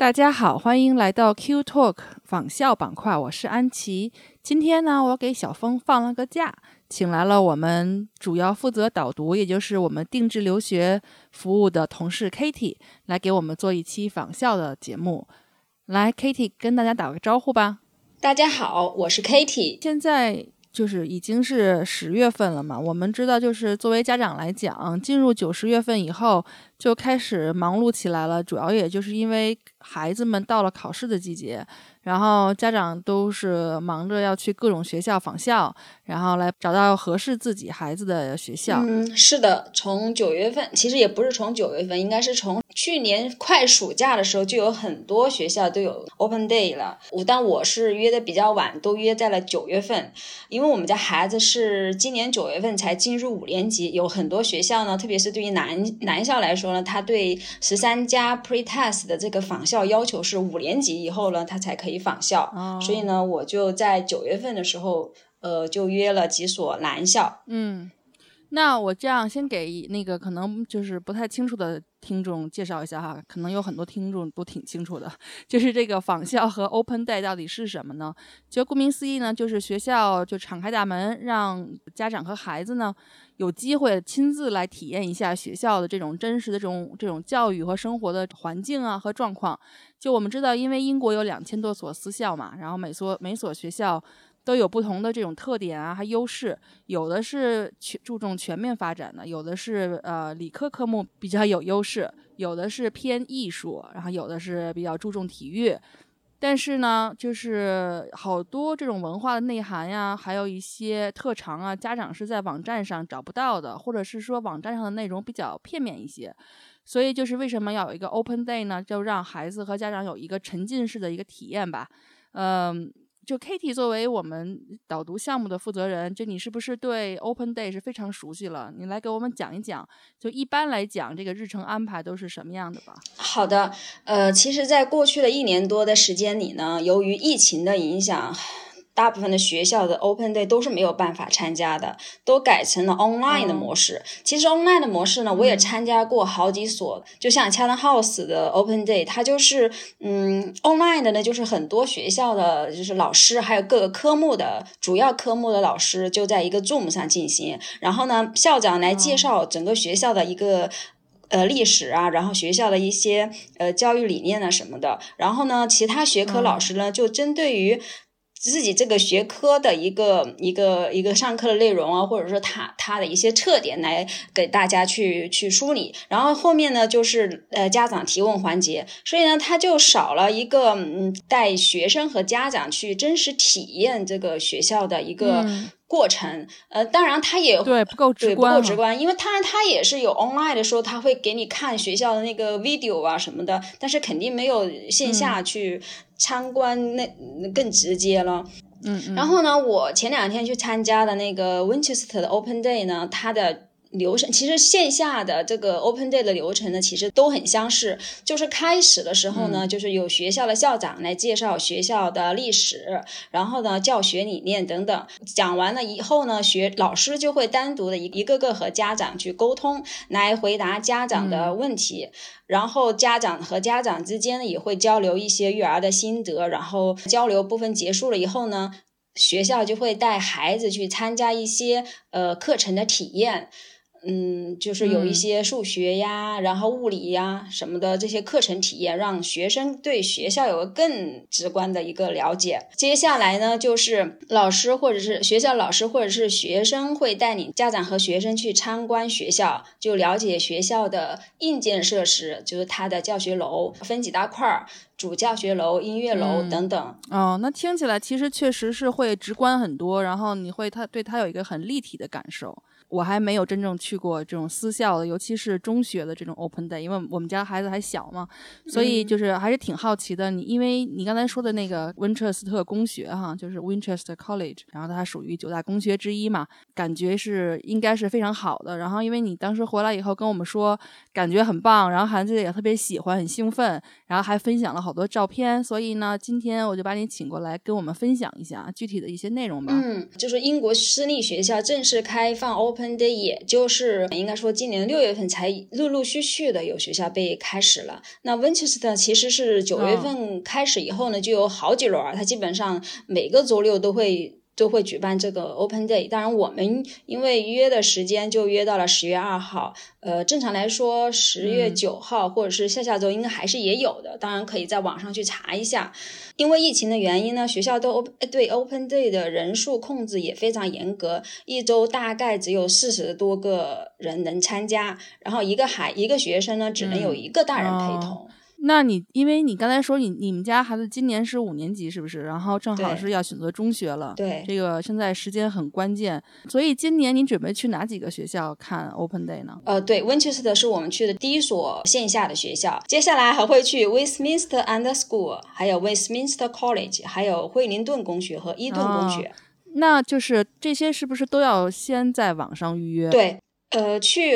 大家好，欢迎来到 Q Talk 仿效板块，我是安琪。今天呢，我给小峰放了个假，请来了我们主要负责导读，也就是我们定制留学服务的同事 Kitty 来给我们做一期仿效的节目。来，Kitty 跟大家打个招呼吧。大家好，我是 Kitty。现在就是已经是十月份了嘛，我们知道，就是作为家长来讲，进入九十月份以后就开始忙碌起来了，主要也就是因为孩子们到了考试的季节。然后家长都是忙着要去各种学校访校，然后来找到合适自己孩子的学校。嗯，是的，从九月份，其实也不是从九月份，应该是从去年快暑假的时候，就有很多学校都有 Open Day 了。我但我是约的比较晚，都约在了九月份，因为我们家孩子是今年九月份才进入五年级，有很多学校呢，特别是对于男男校来说呢，他对十三加 Pre Test 的这个访校要求是五年级以后呢，他才可以。访校，所以呢，我就在九月份的时候，呃，就约了几所男校。嗯，那我这样先给那个可能就是不太清楚的听众介绍一下哈，可能有很多听众都挺清楚的，就是这个访校和 Open Day 到底是什么呢？就顾名思义呢，就是学校就敞开大门，让家长和孩子呢。有机会亲自来体验一下学校的这种真实的这种这种教育和生活的环境啊和状况。就我们知道，因为英国有两千多所私校嘛，然后每所每所学校都有不同的这种特点啊，还优势。有的是全注重全面发展的，有的是呃理科科目比较有优势，有的是偏艺术，然后有的是比较注重体育。但是呢，就是好多这种文化的内涵呀，还有一些特长啊，家长是在网站上找不到的，或者是说网站上的内容比较片面一些，所以就是为什么要有一个 Open Day 呢？就让孩子和家长有一个沉浸式的一个体验吧，嗯。就 Kitty 作为我们导读项目的负责人，就你是不是对 Open Day 是非常熟悉了？你来给我们讲一讲，就一般来讲，这个日程安排都是什么样的吧？好的，呃，其实，在过去的一年多的时间里呢，由于疫情的影响。大部分的学校的 Open Day 都是没有办法参加的，都改成了 online 的模式。其实 online 的模式呢，我也参加过好几所，就像 Chatham House 的 Open Day，它就是嗯 online 的呢，就是很多学校的就是老师，还有各个科目的主要科目的老师就在一个 Zoom 上进行，然后呢，校长来介绍整个学校的一个呃历史啊，然后学校的一些呃教育理念啊什么的，然后呢，其他学科老师呢就针对于。自己这个学科的一个一个一个上课的内容啊，或者说他他的一些特点来给大家去去梳理，然后后面呢就是呃家长提问环节，所以呢他就少了一个嗯带学生和家长去真实体验这个学校的一个。过程，呃，当然他也对不够直观，不够直观，因为当然他也是有 online 的时候，他会给你看学校的那个 video 啊什么的，但是肯定没有线下去参观那更直接了。嗯嗯。然后呢，我前两天去参加的那个 Winchester 的 Open Day 呢，它的。流程其实线下的这个 Open Day 的流程呢，其实都很相似。就是开始的时候呢，就是有学校的校长来介绍学校的历史，然后呢教学理念等等。讲完了以后呢，学老师就会单独的一一个个和家长去沟通，来回答家长的问题。然后家长和家长之间呢也会交流一些育儿的心得。然后交流部分结束了以后呢，学校就会带孩子去参加一些呃课程的体验。嗯，就是有一些数学呀，然后物理呀什么的这些课程体验，让学生对学校有个更直观的一个了解。接下来呢，就是老师或者是学校老师或者是学生会带领家长和学生去参观学校，就了解学校的硬件设施，就是它的教学楼分几大块儿。主教学楼、音乐楼等等。哦，那听起来其实确实是会直观很多，然后你会他对他有一个很立体的感受。我还没有真正去过这种私校的，尤其是中学的这种 open day，因为我们家孩子还小嘛，所以就是还是挺好奇的。你因为你刚才说的那个温彻斯特公学哈，就是 Winchester College，然后它属于九大公学之一嘛，感觉是应该是非常好的。然后因为你当时回来以后跟我们说感觉很棒，然后孩子也特别喜欢，很兴奋，然后还分享了好多照片，所以呢，今天我就把你请过来跟我们分享一下具体的一些内容吧。嗯，就是英国私立学校正式开放 open。的也就是应该说，今年六月份才陆陆续续的有学校被开始了。那 Winchester 其实是九月份开始以后呢，就有好几轮，它基本上每个周六都会。都会举办这个 Open Day，当然我们因为约的时间就约到了十月二号，呃，正常来说十月九号或者是下下周应该还是也有的，当然可以在网上去查一下。因为疫情的原因呢，学校都对 Open Day 的人数控制也非常严格，一周大概只有四十多个人能参加，然后一个孩一个学生呢只能有一个大人陪同。那你，因为你刚才说你你们家孩子今年是五年级，是不是？然后正好是要选择中学了。对，这个现在时间很关键，所以今年你准备去哪几个学校看 Open Day 呢？呃，对，Winchester 是我们去的第一所线下的学校，接下来还会去 Westminster Under School，还有 Westminster College，还有惠灵顿公学和伊顿公学。那就是这些是不是都要先在网上预约？对。呃，去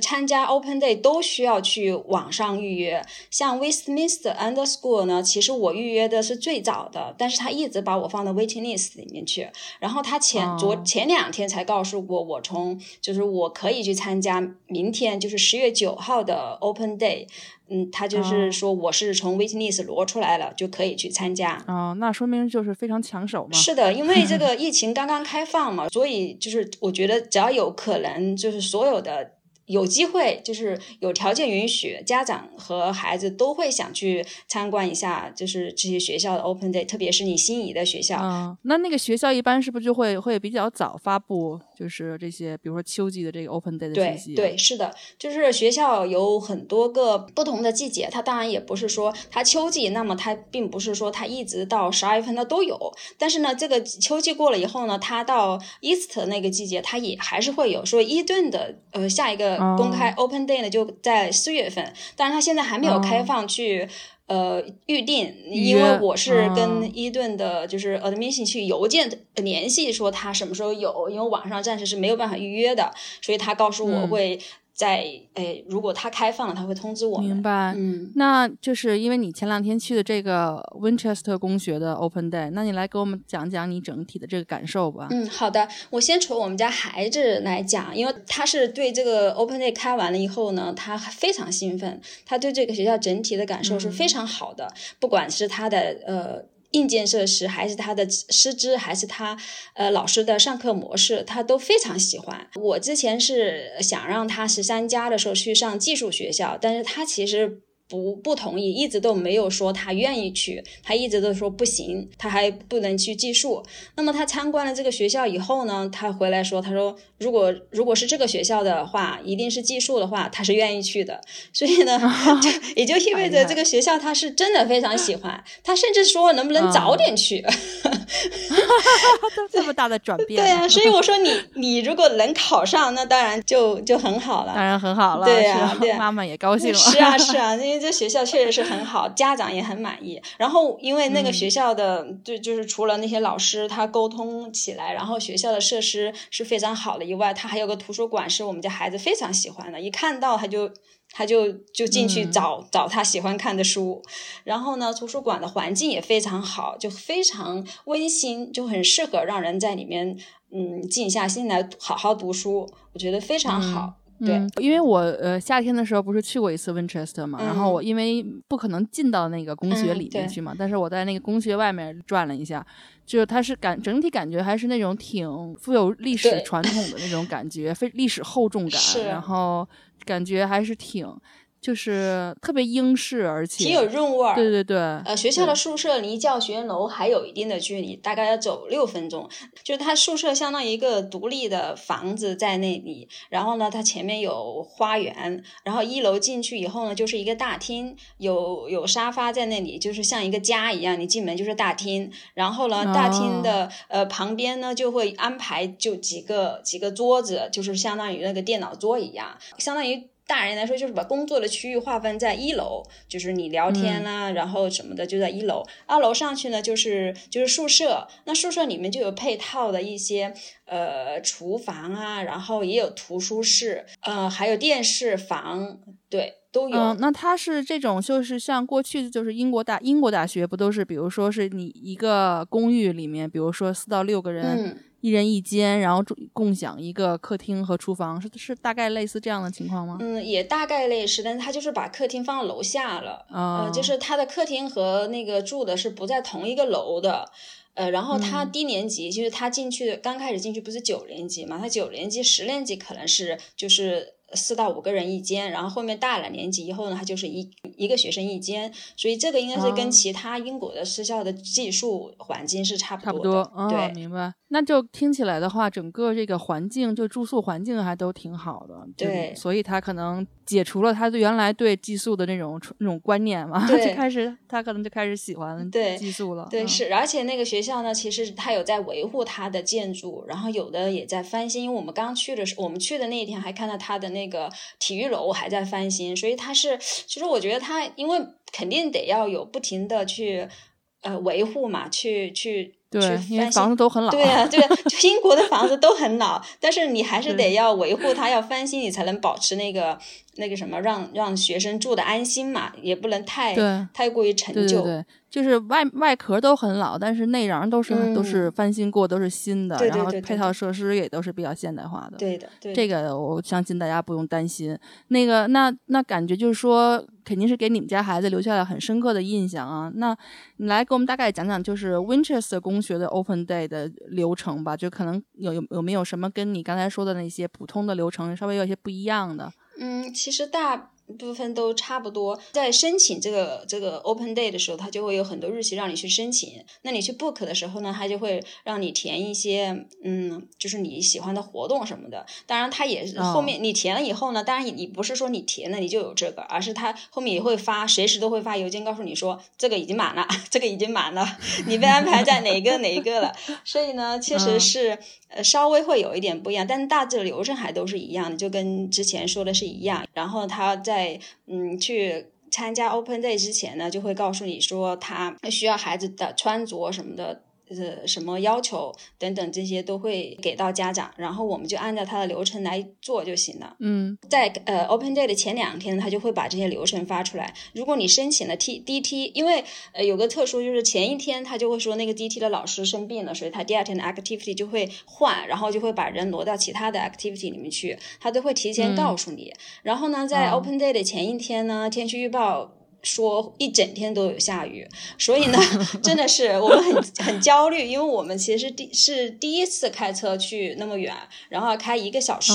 参加 Open Day 都需要去网上预约。像 Westminster Under School 呢，其实我预约的是最早的，但是他一直把我放到 waiting list 里面去。然后他前昨前两天才告诉过，我从就是我可以去参加明天就是十月九号的 Open Day。嗯，他就是说我是从 waiting list 挪出来了，就可以去参加。哦，那说明就是非常抢手嘛。是的，因为这 个疫情刚刚开放嘛，所以就是我觉得只要有可能，就是所有的。有机会就是有条件允许，家长和孩子都会想去参观一下，就是这些学校的 Open Day，特别是你心仪的学校。嗯，那那个学校一般是不是就会会比较早发布，就是这些，比如说秋季的这个 Open Day 的信息？对对，是的，就是学校有很多个不同的季节，它当然也不是说它秋季，那么它并不是说它一直到十二月份它都有，但是呢，这个秋季过了以后呢，它到 Easter 那个季节，它也还是会有。所以伊顿的呃下一个。公开 Open Day 呢，就在四月份，但是它现在还没有开放去呃预定，因为我是跟伊顿的，就是 Admission 去邮件联系，说他什么时候有，因为网上暂时是没有办法预约的，所以他告诉我会。在诶，如果他开放了，他会通知我们。明白，嗯，那就是因为你前两天去的这个 Winchester 公学的 Open Day，那你来给我们讲讲你整体的这个感受吧。嗯，好的，我先从我们家孩子来讲，因为他是对这个 Open Day 开完了以后呢，他非常兴奋，他对这个学校整体的感受是非常好的，不管是他的呃。硬件设施还是他的师资，还是他呃老师的上课模式，他都非常喜欢。我之前是想让他十三加的时候去上技术学校，但是他其实。不不同意，一直都没有说他愿意去，他一直都说不行，他还不能去寄宿。那么他参观了这个学校以后呢，他回来说，他说如果如果是这个学校的话，一定是寄宿的话，他是愿意去的。所以呢，就也就意味着这个学校他是真的非常喜欢，他甚至说能不能早点去。这么大的转变，对啊，所以我说你你如果能考上，那当然就就很好了，当然很好了，对呀，妈妈也高兴了。是啊是啊，因为。这学校确实是很好，家长也很满意。然后，因为那个学校的，就就是除了那些老师他沟通起来，然后学校的设施是非常好的以外，他还有个图书馆，是我们家孩子非常喜欢的。一看到他就他就就进去找找他喜欢看的书。然后呢，图书馆的环境也非常好，就非常温馨，就很适合让人在里面嗯静下心来好好读书。我觉得非常好。对，因为我呃夏天的时候不是去过一次 Winchester 嘛，然后我因为不可能进到那个工学里面去嘛，但是我在那个工学外面转了一下，就是它是感整体感觉还是那种挺富有历史传统的那种感觉，非历史厚重感，然后感觉还是挺。就是特别英式，而且挺有韵味儿。对对对，呃，学校的宿舍离教学楼还有一定的距离，大概要走六分钟。就是它宿舍相当于一个独立的房子在那里，然后呢，它前面有花园，然后一楼进去以后呢，就是一个大厅，有有沙发在那里，就是像一个家一样。你进门就是大厅，然后呢，大厅的呃旁边呢就会安排就几个几个桌子，就是相当于那个电脑桌一样，相当于。大人来说，就是把工作的区域划分在一楼，就是你聊天啦，然后什么的就在一楼。二楼上去呢，就是就是宿舍。那宿舍里面就有配套的一些呃厨房啊，然后也有图书室，呃，还有电视房，对，都有。嗯，那它是这种，就是像过去就是英国大英国大学不都是，比如说是你一个公寓里面，比如说四到六个人。一人一间，然后共享一个客厅和厨房，是是大概类似这样的情况吗？嗯，也大概类似，但是他就是把客厅放到楼下了，呃，就是他的客厅和那个住的是不在同一个楼的，呃，然后他低年级就是他进去刚开始进去不是九年级嘛，他九年级十年级可能是就是。四到五个人一间，然后后面大了年级以后呢，他就是一一个学生一间，所以这个应该是跟其他英国的私校的寄宿环境是差不多。差不多，对，明白。那就听起来的话，整个这个环境就住宿环境还都挺好的。对，所以他可能解除了他原来对寄宿的那种那种观念嘛，就开始他可能就开始喜欢寄宿了。对，是，而且那个学校呢，其实他有在维护他的建筑，然后有的也在翻新。因为我们刚去的时候，我们去的那一天还看到他的那。那个体育楼还在翻新，所以它是，其实我觉得它，因为肯定得要有不停的去呃维护嘛，去去对，因为房子都很老，对啊，对，英国的房子都很老，但是你还是得要维护它，要翻新，你才能保持那个那个什么，让让学生住的安心嘛，也不能太太过于陈旧。就是外外壳都很老，但是内瓤都是都是翻新过，都是新的，然后配套设施也都是比较现代化的。对的，这个我相信大家不用担心。那个，那那感觉就是说，肯定是给你们家孩子留下了很深刻的印象啊。那你来给我们大概讲讲，就是 Winchester 公学的 Open Day 的流程吧，就可能有有有没有什么跟你刚才说的那些普通的流程稍微有些不一样的？嗯，其实大。部分都差不多，在申请这个这个 open day 的时候，它就会有很多日期让你去申请。那你去 book 的时候呢，它就会让你填一些，嗯，就是你喜欢的活动什么的。当然，它也是后面你填了以后呢，当然你不是说你填了你就有这个，而是它后面也会发，随时都会发邮件告诉你说这个已经满了，这个已经满了，你被安排在哪一个哪一个了。所以呢，确实是呃稍微会有一点不一样，但大致流程还都是一样的，就跟之前说的是一样。然后他在在嗯，去参加 Open Day 之前呢，就会告诉你说他需要孩子的穿着什么的。呃，什么要求等等这些都会给到家长，然后我们就按照他的流程来做就行了。嗯，在呃 Open Day 的前两天，他就会把这些流程发出来。如果你申请了 T D T，因为呃有个特殊，就是前一天他就会说那个 D T 的老师生病了，所以他第二天的 Activity 就会换，然后就会把人挪到其他的 Activity 里面去，他都会提前告诉你。然后呢，在 Open Day 的前一天呢，天气预报。说一整天都有下雨，所以呢，真的是我们很 很焦虑，因为我们其实第是第一次开车去那么远，然后开一个小时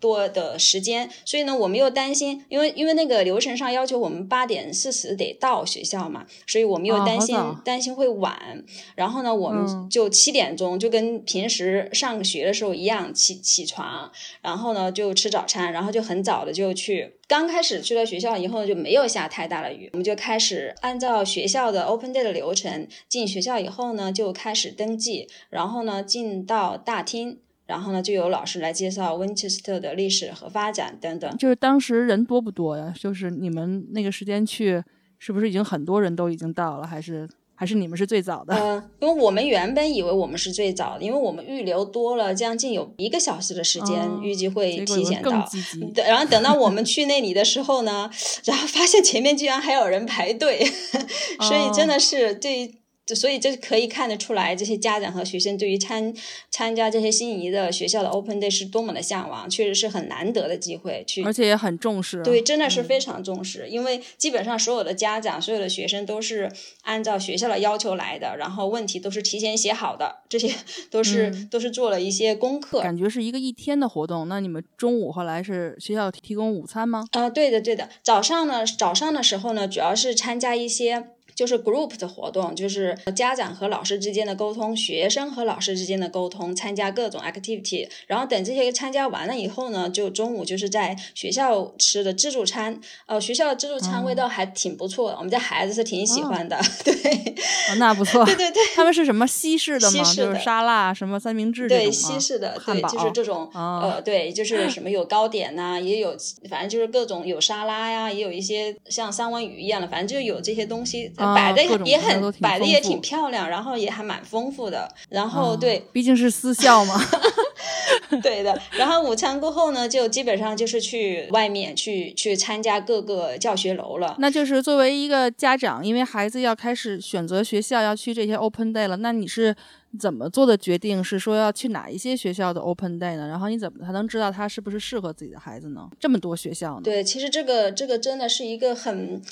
多的时间，所以呢，我们又担心，因为因为那个流程上要求我们八点四十得到学校嘛，所以我们又担心担心会晚，然后呢，我们就七点钟就跟平时上学的时候一样起起床，然后呢就吃早餐，然后就很早的就去。刚开始去了学校以后就没有下太大的雨，我们就开始按照学校的 Open Day 的流程进学校以后呢，就开始登记，然后呢进到大厅，然后呢就有老师来介绍 Winchester 的历史和发展等等。就是当时人多不多呀？就是你们那个时间去，是不是已经很多人都已经到了？还是？还是你们是最早的？嗯，因为我们原本以为我们是最早的，因为我们预留多了将近有一个小时的时间，预计会提前到。对，然后等到我们去那里的时候呢，然后发现前面居然还有人排队，所以真的是对就所以这可以看得出来，这些家长和学生对于参参加这些心仪的学校的 Open Day 是多么的向往，确实是很难得的机会去，而且也很重视。对，真的是非常重视，因为基本上所有的家长、所有的学生都是按照学校的要求来的，然后问题都是提前写好的，这些都是都是做了一些功课。感觉是一个一天的活动。那你们中午后来是学校提供午餐吗？啊，对的，对的。早上呢，早上的时候呢，主要是参加一些。就是 group 的活动，就是家长和老师之间的沟通，学生和老师之间的沟通，参加各种 activity。然后等这些参加完了以后呢，就中午就是在学校吃的自助餐。呃，学校的自助餐味道还挺不错的，我们家孩子是挺喜欢的。对，那不错。对对对，他们是什么西式的吗？就是沙拉、什么三明治对，西式的，对，就是这种。呃，对，就是什么有糕点呐，也有，反正就是各种有沙拉呀，也有一些像三文鱼一样的，反正就有这些东西。摆的也很摆的也挺漂亮，然后也还蛮丰富的。然后对，毕竟是私校嘛。对的。然后午餐过后呢，就基本上就是去外面去去参加各个教学楼了。那就是作为一个家长，因为孩子要开始选择学校，要去这些 Open Day 了，那你是怎么做的决定？是说要去哪一些学校的 Open Day 呢？然后你怎么才能知道他是不是适合自己的孩子呢？这么多学校呢？对，其实这个这个真的是一个很。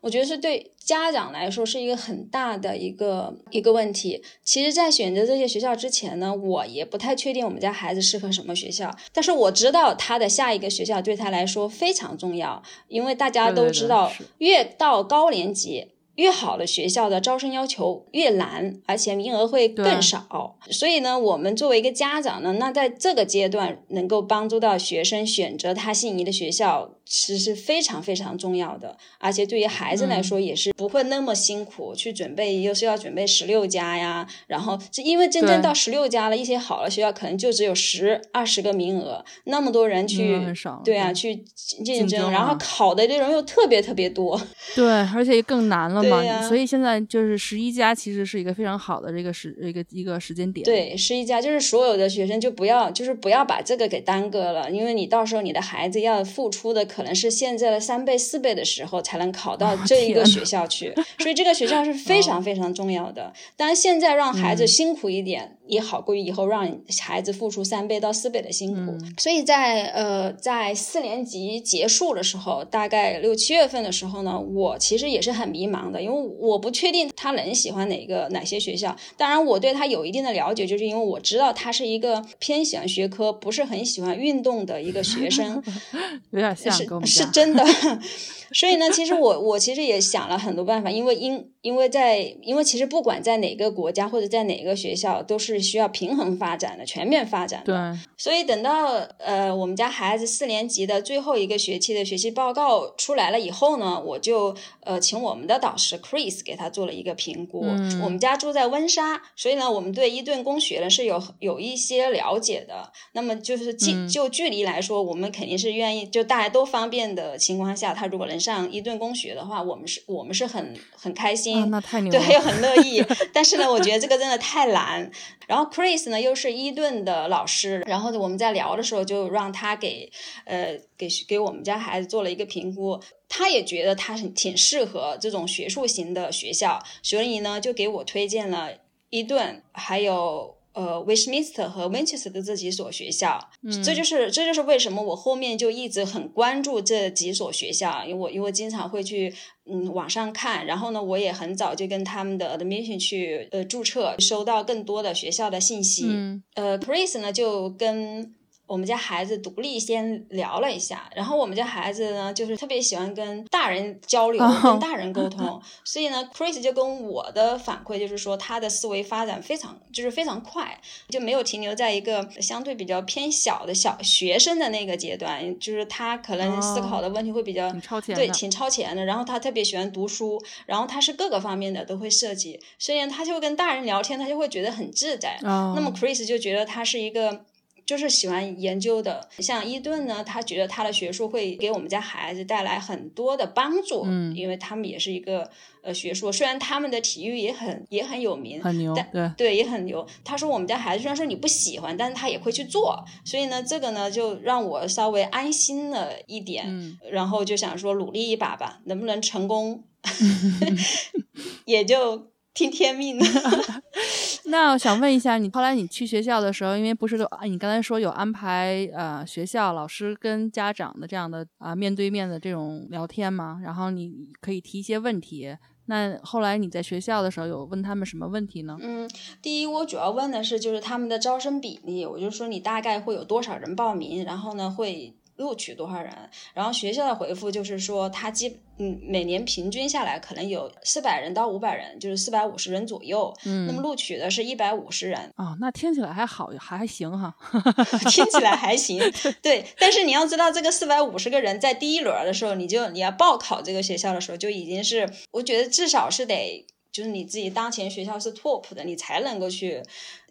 我觉得是对家长来说是一个很大的一个一个问题。其实，在选择这些学校之前呢，我也不太确定我们家孩子适合什么学校。但是我知道他的下一个学校对他来说非常重要，因为大家都知道，越到高年级。越好的学校的招生要求越难，而且名额会更少。所以呢，我们作为一个家长呢，那在这个阶段能够帮助到学生选择他心仪的学校，其实是非常非常重要的。而且对于孩子来说，也是不会那么辛苦去准备，又是要准备十六家呀。然后，因为真正到十六家了，一些好的学校可能就只有十二十个名额，那么多人去，对啊，去竞争，然后考的内容又特别特别多，对，而且更难了。嘛，所以现在就是十一家，其实是一个非常好的这个时一个一个时间点。对，十一家就是所有的学生就不要就是不要把这个给耽搁了，因为你到时候你的孩子要付出的可能是现在的三倍四倍的时候才能考到这一个学校去，所以这个学校是非 常非常重要的。当然现在让孩子辛苦一点也好过于以后让孩子付出三倍到四倍的辛苦。所以在呃在四年级结束的时候，大概六七月份的时候呢，我其实也是很迷茫的，因为。我不确定他能喜欢哪个哪些学校，当然我对他有一定的了解，就是因为我知道他是一个偏喜欢学科，不是很喜欢运动的一个学生，有点像是是真的。所以呢，其实我我其实也想了很多办法，因为因因为在因为其实不管在哪个国家或者在哪个学校，都是需要平衡发展的、全面发展的。对。所以等到呃我们家孩子四年级的最后一个学期的学习报告出来了以后呢，我就呃请我们的导师 Chris 给他做了一个评估。嗯。我们家住在温莎，所以呢，我们对伊顿公学呢是有有一些了解的。那么就是距就距离来说，我们肯定是愿意就大家都方便的情况下，他如果能。上伊顿公学的话，我们是我们是很很开心，那太牛对，又很乐意。但是呢，我觉得这个真的太难。然后 Chris 呢又是伊顿的老师，然后我们在聊的时候就让他给呃给给我们家孩子做了一个评估，他也觉得他很挺适合这种学术型的学校，所以呢就给我推荐了伊顿，还有。呃，Wishminster 和 Winchester 的这几所学校，这就是这就是为什么我后面就一直很关注这几所学校，因为我因为经常会去嗯网上看，然后呢，我也很早就跟他们的 admission 去呃注册，收到更多的学校的信息。呃，Chris 呢就跟。我们家孩子独立先聊了一下，然后我们家孩子呢，就是特别喜欢跟大人交流，跟大人沟通。所以呢，Chris 就跟我的反馈就是说，他的思维发展非常，就是非常快，就没有停留在一个相对比较偏小的小学生的那个阶段，就是他可能思考的问题会比较对，挺超前的。然后他特别喜欢读书，然后他是各个方面的都会涉及，所以他就跟大人聊天，他就会觉得很自在。那么 Chris 就觉得他是一个。就是喜欢研究的，像伊顿呢，他觉得他的学术会给我们家孩子带来很多的帮助，嗯，因为他们也是一个呃学术，虽然他们的体育也很也很有名，很牛，对对也很牛。他说我们家孩子虽然说你不喜欢，但是他也会去做，所以呢，这个呢就让我稍微安心了一点，嗯，然后就想说努力一把吧，能不能成功 也就。听天命的。那我想问一下，你后来你去学校的时候，因为不是都你刚才说有安排呃学校老师跟家长的这样的啊面对面的这种聊天吗？然后你可以提一些问题。那后来你在学校的时候有问他们什么问题呢？嗯，第一我主要问的是就是他们的招生比例，我就说你大概会有多少人报名，然后呢会。录取多少人？然后学校的回复就是说，他基嗯每年平均下来可能有四百人到五百人，就是四百五十人左右。嗯，那么录取的是一百五十人。哦，那听起来还好，还行哈。听起来还行，对。但是你要知道，这个四百五十个人在第一轮的时候，你就你要报考这个学校的时候，就已经是我觉得至少是得就是你自己当前学校是 top 的，你才能够去。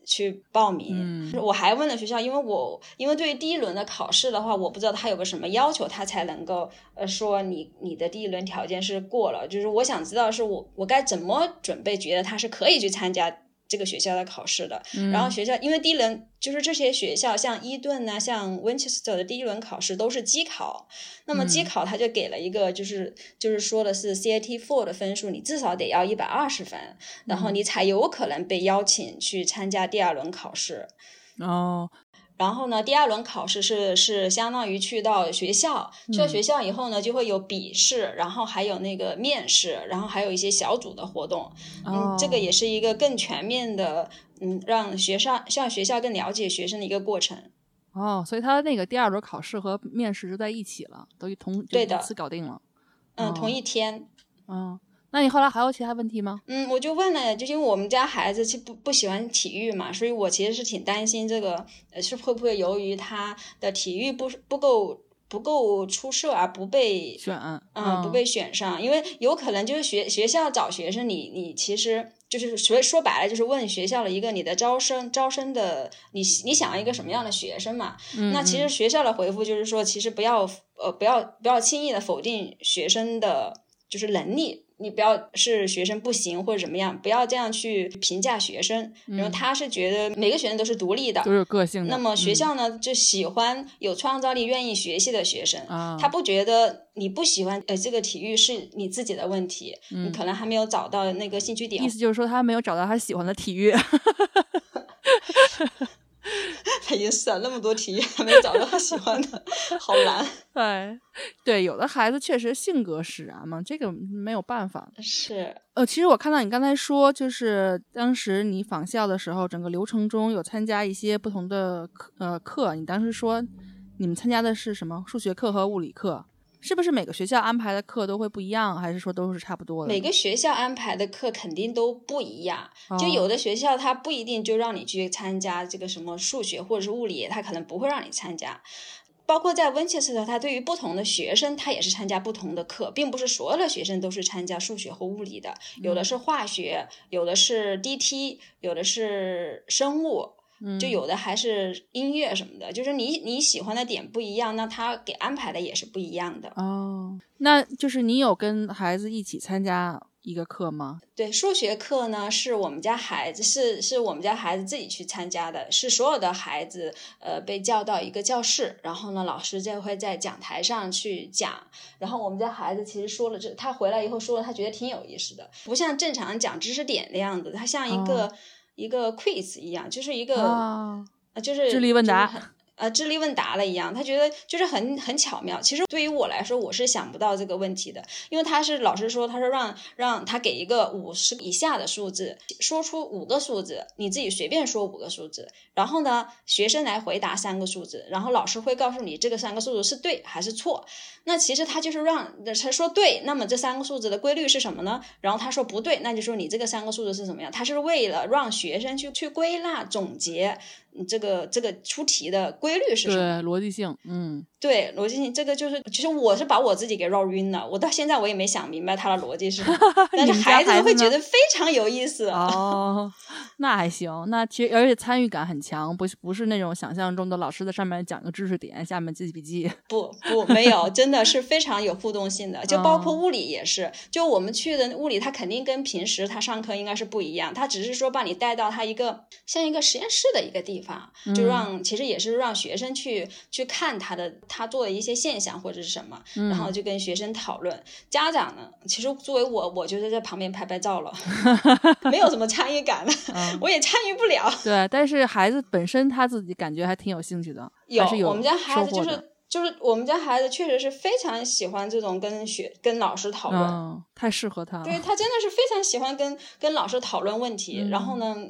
去报名，我还问了学校，因为我因为对于第一轮的考试的话，我不知道他有个什么要求，他才能够呃说你你的第一轮条件是过了，就是我想知道是我我该怎么准备，觉得他是可以去参加。这个学校的考试的，然后学校因为第一轮就是这些学校，像伊顿呐，像 Winchester 的第一轮考试都是机考，那么机考他就给了一个就是就是说的是 CIT Four 的分数，你至少得要一百二十分，然后你才有可能被邀请去参加第二轮考试。哦。然后呢，第二轮考试是是相当于去到学校，去到学校以后呢，就会有笔试，然后还有那个面试，然后还有一些小组的活动。嗯，这个也是一个更全面的，嗯，让学生向学校更了解学生的一个过程。哦，所以他那个第二轮考试和面试就在一起了，都同对的一次搞定了。嗯，同一天。嗯。那你后来还有其他问题吗？嗯，我就问了，就因为我们家孩子其实不不喜欢体育嘛，所以我其实是挺担心这个，呃，是会不会由于他的体育不不够不够出色而不被选，嗯，不被选上，因为有可能就是学学校找学生，你你其实就是说说白了就是问学校的一个你的招生招生的你你想要一个什么样的学生嘛？那其实学校的回复就是说，其实不要呃不要不要轻易的否定学生的就是能力。你不要是学生不行或者怎么样，不要这样去评价学生。然后他是觉得每个学生都是独立的，都有个性的。那么学校呢，就喜欢有创造力、愿意学习的学生。他不觉得你不喜欢呃这个体育是你自己的问题，你可能还没有找到那个兴趣点。意思就是说他没有找到他喜欢的体育。他已经试了那么多题，还没找到他喜欢的，好难。对，对，有的孩子确实性格使然嘛，这个没有办法。是，呃，其实我看到你刚才说，就是当时你访校的时候，整个流程中有参加一些不同的课，呃，课。你当时说你们参加的是什么？数学课和物理课。是不是每个学校安排的课都会不一样，还是说都是差不多的？每个学校安排的课肯定都不一样，就有的学校它不一定就让你去参加这个什么数学或者是物理，它可能不会让你参加。包括在温切斯特，它对于不同的学生，它也是参加不同的课，并不是所有的学生都是参加数学或物理的，有的是化学，有的是 DT，有的是生物。就有的还是音乐什么的，就是你你喜欢的点不一样，那他给安排的也是不一样的。哦，那就是你有跟孩子一起参加一个课吗？对，数学课呢是我们家孩子是是我们家孩子自己去参加的，是所有的孩子呃被叫到一个教室，然后呢老师就会在讲台上去讲，然后我们家孩子其实说了这他回来以后说了他觉得挺有意思的，不像正常讲知识点那样子，他像一个。一个 quiz 一样，就是一个啊，就是智力问答。呃，智力问答了一样，他觉得就是很很巧妙。其实对于我来说，我是想不到这个问题的，因为他是老师说，他说让让他给一个五十以下的数字，说出五个数字，你自己随便说五个数字，然后呢，学生来回答三个数字，然后老师会告诉你这个三个数字是对还是错。那其实他就是让他说对，那么这三个数字的规律是什么呢？然后他说不对，那就说你这个三个数字是什么样？他是为了让学生去去归纳总结。这个这个出题的规律是什么？对，逻辑性，嗯，对，逻辑性，这个就是，其实我是把我自己给绕晕了，我到现在我也没想明白他的逻辑是什么，但是孩子会觉得非常有意思哦。那还行，那其实而且参与感很强，不不是那种想象中的老师在上面讲个知识点，下面记笔记。不不，没有，真的是非常有互动性的，就包括物理也是，就我们去的物理，它肯定跟平时他上课应该是不一样，他只是说把你带到他一个像一个实验室的一个地方。就让其实也是让学生去去看他的他做的一些现象或者是什么，嗯然后就跟学生讨论。家长呢，其实作为我，我就在旁边拍拍照了，没有什么参与感了，嗯我也参与不了。对，但是孩子本身他自己感觉还挺有兴趣的，有有我们家孩子就是就是我们家孩子确实是非常喜欢这种跟学跟老师讨论，嗯，太适合他了。对他真的是非常喜欢跟跟老师讨论问题，然后嗯呢，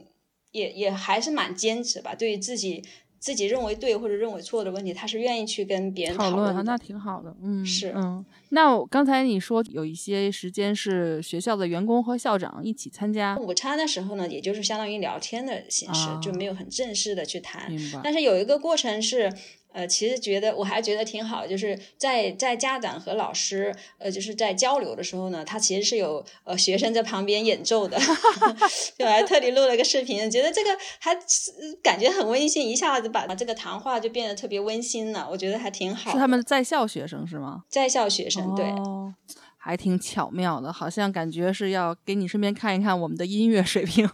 也也还是蛮坚持吧，对于自己自己认为对或者认为错的问题，他是愿意去跟别人讨论啊。那挺好的。嗯，是嗯。那我刚才你说有一些时间是学校的员工和校长一起参加，午餐的时候呢，也就是相当于聊天的形式，啊就没有很正式的去谈。但是有一个过程是，呃，其实觉得我还觉得挺好，就是在在家长和老师，呃，就是在交流的时候呢，他其实是有呃学生在旁边演奏的，就还特地录了个视频，觉得这个还是感觉很温馨，一下子把这个谈话就变得特别温馨了，我觉得还挺好。是他们在校学生是吗？在校学生，对。哦，还挺巧妙的，好像感觉是要给你顺便看一看我们的音乐水平。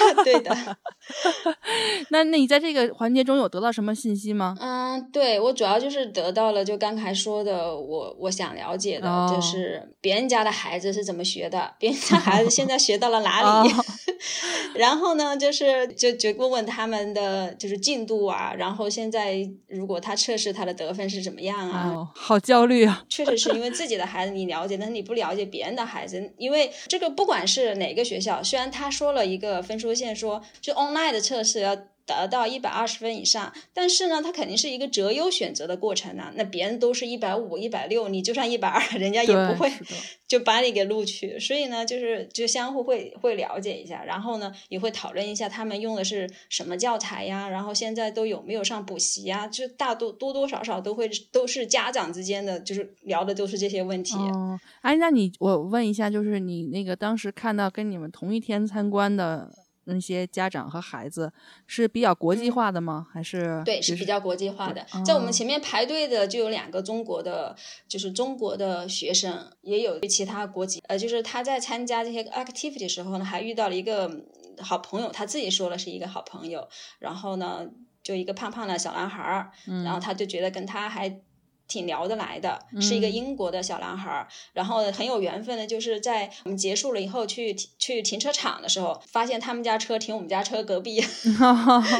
对的，那那你在这个环节中有得到什么信息吗？嗯，对我主要就是得到了就刚才说的，我我想了解的，哦就是别人家的孩子是怎么学的，别人家孩子现在学到了哪里，哦 然后呢，就是就就问问他们的就是进度啊，然后现在如果他测试他的得分是怎么样啊，哦，好焦虑啊！确实是因为自己的孩子你了解，但是你不了解别人的孩子，因为这个不管是哪个学校，虽然他说了一个分数线说，就 online 的测试要达到一百二十分以上，但是呢，它肯定是一个择优选择的过程啊。那别人都是一百五、一百六，你就算一百二，人家也不会 就把你给录取。所以呢，就是就相互会会了解一下，然后呢，也会讨论一下他们用的是什么教材呀，然后现在都有没有上补习呀，就大多多多少少都会都是家长之间的，就是聊的都是这些问题。哦，哎，那你我问一下，就是你那个当时看到跟你们同一天参观的那些家长和孩子，是比较国际化的吗？还是嗯对，是比较国际化的。哦在我们前面排队的就有两个中国的，就是中国的学生，也有其他国籍。呃，就是他在参加这些 activity 的时候呢，还遇到了一个嗯好朋友，他自己说了是一个好朋友。然后呢，就一个胖胖的小男孩儿，嗯然后他就觉得跟他还。挺聊得来的，是一个嗯英国的小男孩儿，然后很有缘分的，就是在我们结束了以后去去停车场的时候，发现他们家车停我们家车隔壁，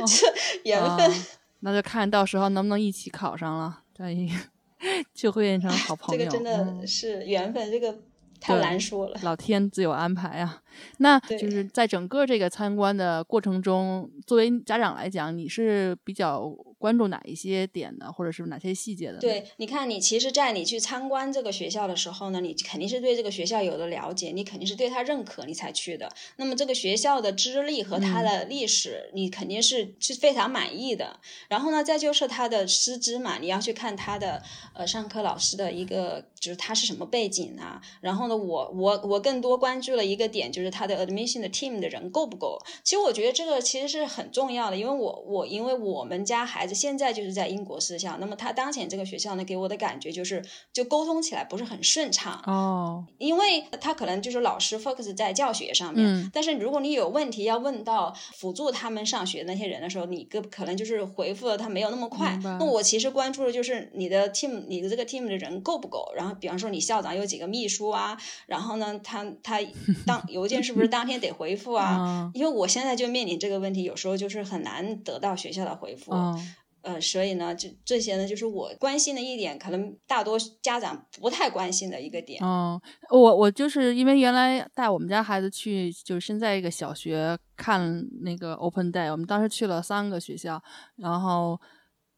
这 缘分。啊那就看到时候能不能一起考上了，对，就会变成好朋友。这个真的嗯是缘分，这个太难说了。老天自有安排啊。那就是在整个这个参观的过程中，作为家长来讲，你是比较关注哪一些点的，或者是哪些细节的呢？对，你看，你其实，在你去参观这个学校的时候呢，你肯定是对这个学校有了了解，你肯定是对他认可，你才去的。那么这个学校的资历和它的历史，你肯定是是非常满意的。然后呢，再就是他的师资嘛，你要去看他的呃上课老师的一个，就是他是什么背景啊。然后呢，我我我更多关注了一个点，就是他的 admission 的 team 的人够不够。其实我觉得这个其实是很重要的，因为我我因为我们家孩子现在就是在英国私校，那么他当前这个学校呢，给我的感觉就是就沟通起来不是很顺畅。哦，因为他可能就是老师 focus 在教学上面，嗯但是如果你有问题要问到辅助他们上学那些人的时候，你个可能就是回复的他没有那么快。那我其实关注的就是你的 team，你的这个 team 的人够不够。然后比方说你校长有几个秘书啊，然后呢，他他当 邮件是不是当天得回复啊？嗯因为我现在就面临这个问题，有时候就是很难得到学校的回复。嗯呃，所以呢，就这些呢，就是我关心的一点，可能大多家长不太关心的一个点。嗯，我我就是因为原来带我们家孩子去，就是现在一个小学看那个 Open Day，我们当时去了三个学校，然后。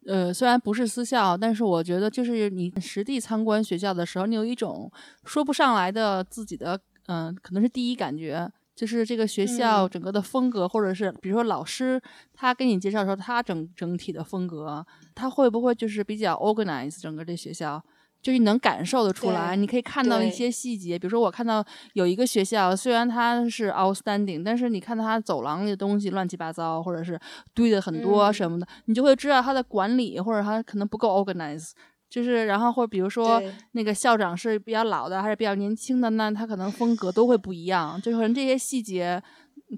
呃，虽然不是私校，但是我觉得就是你实地参观学校的时候，你有一种说不上来的自己的，嗯、可能是第一感觉，就是这个学校嗯整个的风格，或者是比如说老师他给你介绍的时候，他整整体的风格，他会不会就是比较 organize 整个这学校？就是你能感受得出来，你可以看到一些细节，比如说我看到有一个学校，虽然它是 outstanding，但是你看到它走廊里的东西乱七八糟，或者是堆的很多嗯什么的，你就会知道它的管理或者它可能不够 organize。就是，然后或者比如说那个校长是比较老的还是比较年轻的，那他可能风格都会不一样。就是可能这些细节，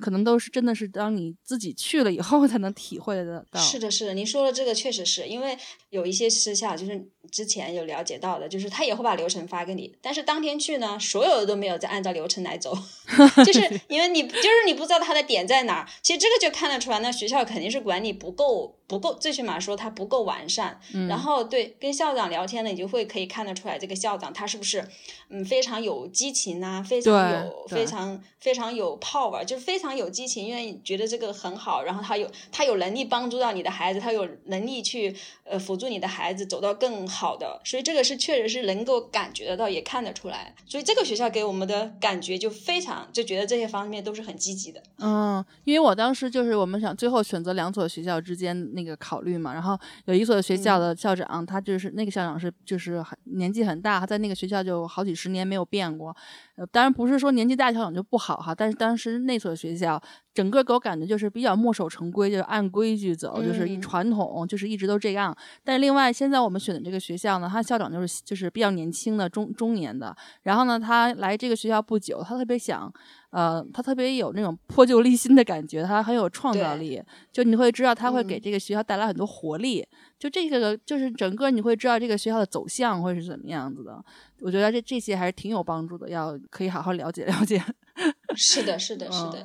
可能都是真的是当你自己去了以后才能体会得到。是的，是的，您说的这个确实是因为有一些私下，就是之前有了解到的，就是他也会把流程发给你，但是当天去呢，所有的都没有再按照流程来走，就是 因为你就是你不知道他的点在哪儿。其实这个就看得出来，那学校肯定是管理不够，不够，最起码说他不够完善。然后对跟校长聊天呢，你就会可以看得出来，这个校长他是不是嗯非常有激情啊，非常有非常非常有 power，就是非常有激情，愿意。觉得这个很好，然后他有他有能力帮助到你的孩子，他有能力去呃辅助你的孩子走到更好的，所以这个是确实是能够感觉得到，也看得出来。所以这个学校给我们的感觉就非常，就觉得这些方面都是很积极的。嗯，因为我当时就是我们想最后选择两所学校之间那个考虑嘛，然后有一所学校的校长，他就是那个校长是就是很年纪很大，他在那个学校就好几十年没有变过。呃，当然不是说年纪大校长就不好哈，但是当时那所学校整个给我感觉就是比较墨守成规，就是按规矩走，就是一传统，就是一直都这样。但是另外现在我们选的这个学校呢，他校长就是就是比较年轻的中中年的，然后呢，他来这个学校不久，他特别想。呃，他特别有那种破旧立新的感觉，他很有创造力，就你会知道他会给这个学校带来很多活力，就这个就是整个你会知道这个学校的走向会是怎么样子的。我觉得这这些还是挺有帮助的，要可以好好了解了解。是的，是的，是的。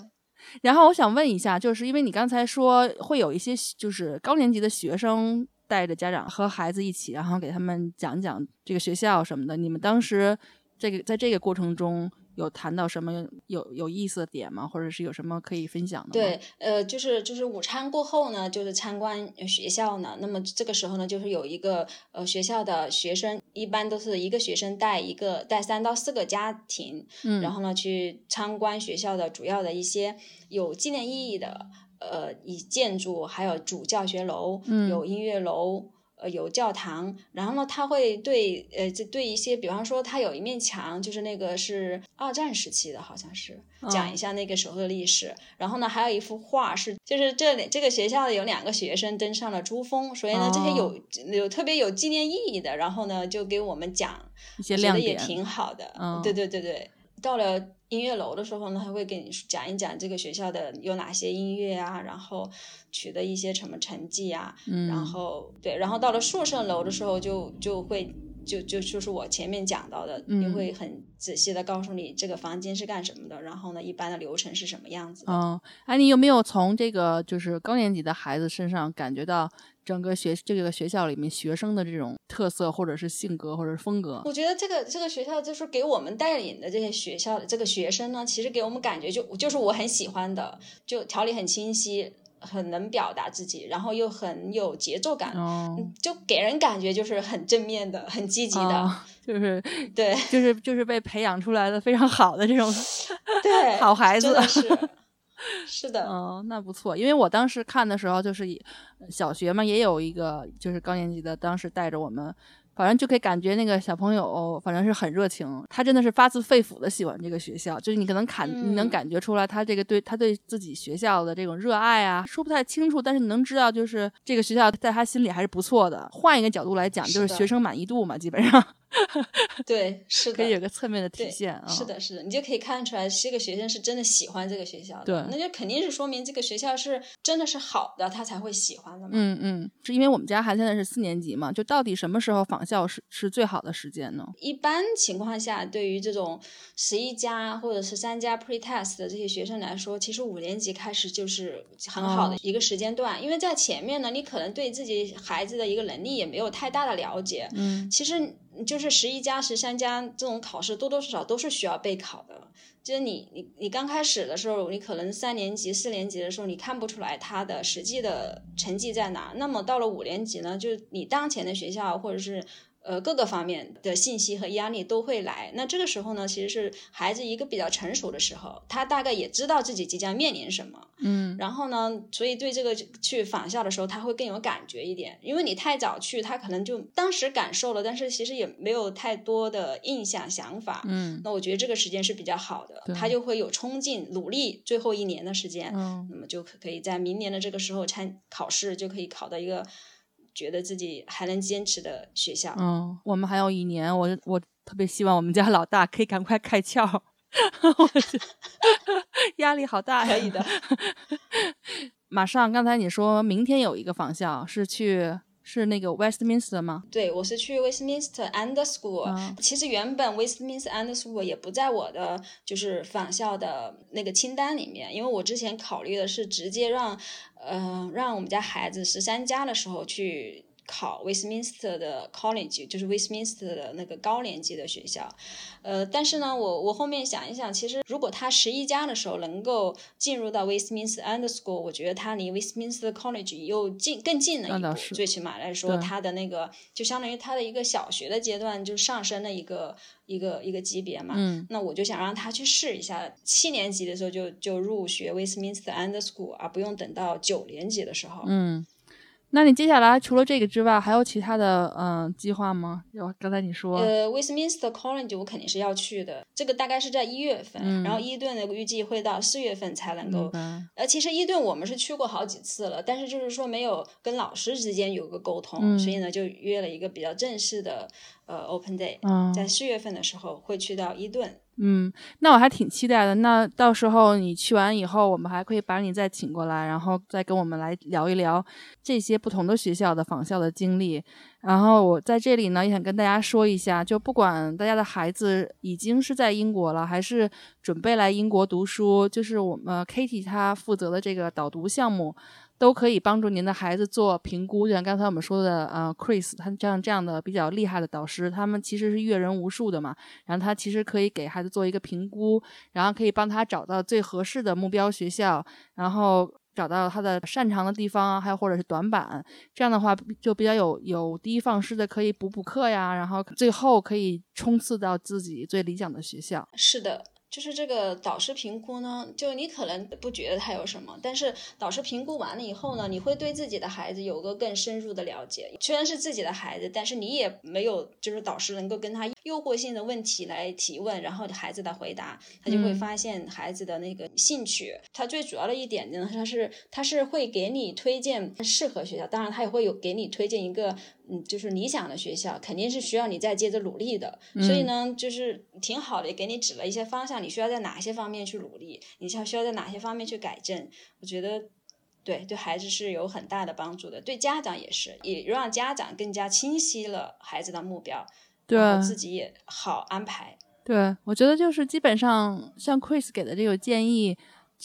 然后我想问一下，就是因为你刚才说会有一些就是高年级的学生带着家长和孩子一起，然后给他们讲讲这个学校什么的，你们当时这个在这个过程中。有谈到什么有有意思的点吗？或者是有什么可以分享的？对，呃，就是就是午餐过后呢，就是参观学校呢。那么这个时候呢，就是有一个呃学校的学生，一般都是一个学生带一个带三到四个家庭，嗯，然后呢去参观学校的主要的一些有纪念意义的呃以建筑，还有主教学楼，嗯，有音乐楼。呃，有教堂，然后呢，他会对呃，这对一些，比方说，他有一面墙，就是那个是二战时期的，好像是讲一下那个时候的历史。然后呢，还有一幅画是，就是这里这个学校的有两个学生登上了珠峰，所以呢，这些有有特别有纪念意义的，然后呢，就给我们讲，觉得也挺好的。嗯，对对对对，到了。音乐楼的时候呢，他会给你讲一讲这个学校的有哪些音乐啊，然后取得一些什么成绩啊，然后对，然后到了宿舍楼的时候，就就会就就就是我前面讲到的，你会很仔细的告诉你这个房间是干什么的，然后呢，一般的流程是什么样子。嗯，哎，你有没有从这个就是高年级的孩子身上感觉到？整个学这个学校里面学生的这种特色，或者是性格，或者是风格，我觉得这个这个学校就是给我们带领的这些学校的这个学生呢，其实给我们感觉就就是我很喜欢的，就条理很清晰，很能表达自己，然后又很有节奏感，就给人感觉就是很正面的，很积极的，就是对，就是就是被培养出来的非常好的这种 对 好孩子。是的，哦，那不错，因为我当时看的时候，就是小学嘛，也有一个就是高年级的，当时带着我们，反正就可以感觉那个小朋友，反正是很热情，他真的是发自肺腑的喜欢这个学校，就是你可能感你能感觉出来他这个对他对自己学校的这种热爱啊，说不太清楚，但是你能知道，就是这个学校在他心里还是不错的。换一个角度来讲，就是学生满意度嘛，基本上。对，是可以有个侧面的体现啊。是的，是的，你就可以看出来，这个学生是真的喜欢这个学校的。对，那就肯定是说明这个学校是真的是好的，他才会喜欢的嘛。嗯嗯，是因为我们家孩子现在是四年级嘛，就到底什么时候访校是是最好的时间呢？一般情况下，对于这种十一家或者是三家 pretest 的这些学生来说，其实五年级开始就是很好的一个时间段，因为在前面呢，你可能对自己孩子的一个能力也没有太大的了解。嗯，其实。就是十一加十三加这种考试，多多少少都是需要备考的。就是你你你刚开始的时候，你可能三年级、四年级的时候，你看不出来他的实际的成绩在哪。那么到了五年级呢，就是你当前的学校或者是。呃，各个方面的信息和压力都会来。那这个时候呢，其实是孩子一个比较成熟的时候，他大概也知道自己即将面临什么。嗯，然后呢，所以对这个去返校的时候，他会更有感觉一点。因为你太早去，他可能就当时感受了，但是其实也没有太多的印象想法。嗯，那我觉得这个时间是比较好的，他就会有冲劲，努力最后一年的时间。嗯，那么就可可以在明年的这个时候参考试，就可以考到一个。觉得自己还能坚持的学校，嗯，我们还有一年，我我特别希望我们家老大可以赶快开窍。压力好大呀！可以的。马上，刚才你说明天有一个访校是去。是那个 Westminster 吗？对，我是去 Westminster and School。其实原本 Westminster and School 也不在我的就是返校的那个清单里面，因为我之前考虑的是直接让，呃，让我们家孩子十三加的时候去。考 Westminster 的 College 就是 Westminster 的那个高年级的学校，呃，但是呢，我我后面想一想，其实如果他十一加的时候能够进入到 Westminster and School，我觉得他离 Westminster College 又近更近了一步，最起码来说，他的那个就相当于他的一个小学的阶段就上升了一个一个一个级别嘛。嗯。那我就想让他去试一下，七年级的时候就就入学 Westminster and School，而不用等到九年级的时候。嗯。那你接下来除了这个之外，还有其他的嗯计划吗？有刚才你说，呃，Westminster College 我肯定是要去的，这个大概是在一月份，然后伊顿的预计会到四月份才能够。呃，其实伊顿我们是去过好几次了，但是就是说没有跟老师之间有个沟通，所以呢就约了一个比较正式的呃 Open Day，在四月份的时候会去到伊顿。嗯，那我还挺期待的。那到时候你去完以后，我们还可以把你再请过来，然后再跟我们来聊一聊这些不同的学校的仿校的经历。然后我在这里呢，也想跟大家说一下，就不管大家的孩子已经是在英国了，还是准备来英国读书，就是我们 Katie 她负责的这个导读项目。都可以帮助您的孩子做评估，就像刚才我们说的，呃，Chris 他这样这样的比较厉害的导师，他们其实是阅人无数的嘛。然后他其实可以给孩子做一个评估，然后可以帮他找到最合适的目标学校，然后找到他的擅长的地方啊，还有或者是短板。这样的话就比较有有的放矢的，可以补补课呀，然后最后可以冲刺到自己最理想的学校。是的。就是这个导师评估呢，就你可能不觉得他有什么，但是导师评估完了以后呢，你会对自己的孩子有个更深入的了解。虽然是自己的孩子，但是你也没有就是导师能够跟他诱惑性的问题来提问，然后孩子的回答，他就会发现孩子的那个兴趣。他最主要的一点呢，他是他是会给你推荐适合学校，当然他也会有给你推荐一个。嗯，就是理想的学校肯定是需要你再接着努力的，所以呢，就是挺好的，给你指了一些方向，你需要在哪些方面去努力，你需要需要在哪些方面去改正。我觉得，对对孩子是有很大的帮助的，对家长也是，也让家长更加清晰了孩子的目标，对自己也好安排。对，我觉得就是基本上像 Chris 给的这个建议，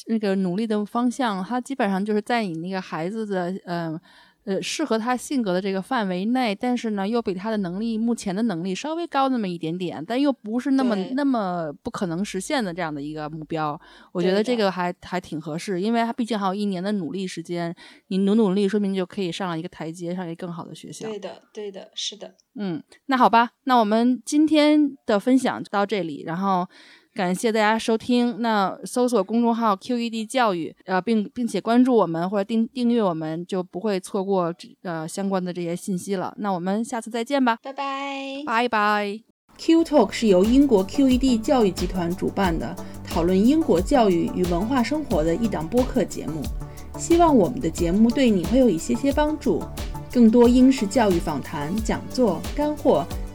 那个努力的方向，他基本上就是在你那个孩子的嗯。呃，适合他性格的这个范围内，但是呢，又比他的能力目前的能力稍微高那么一点点，但又不是那么那么不可能实现的这样的一个目标。我觉得这个还还挺合适，因为他毕竟还有一年的努力时间，你努努力，说明就可以上了一个台阶，上一个更好的学校。对的，对的，是的。嗯，那好吧，那我们今天的分享就到这里，然后。感谢大家收听。那搜索公众号 QED 教育，呃，并并且关注我们或者订订阅我们，就不会错过呃相关的这些信息了。那我们下次再见吧，拜拜，拜拜。Q Talk 是由英国 QED 教育集团主办的，讨论英国教育与文化生活的一档播客节目。希望我们的节目对你会有一些些帮助。更多英式教育访谈、讲座、干货。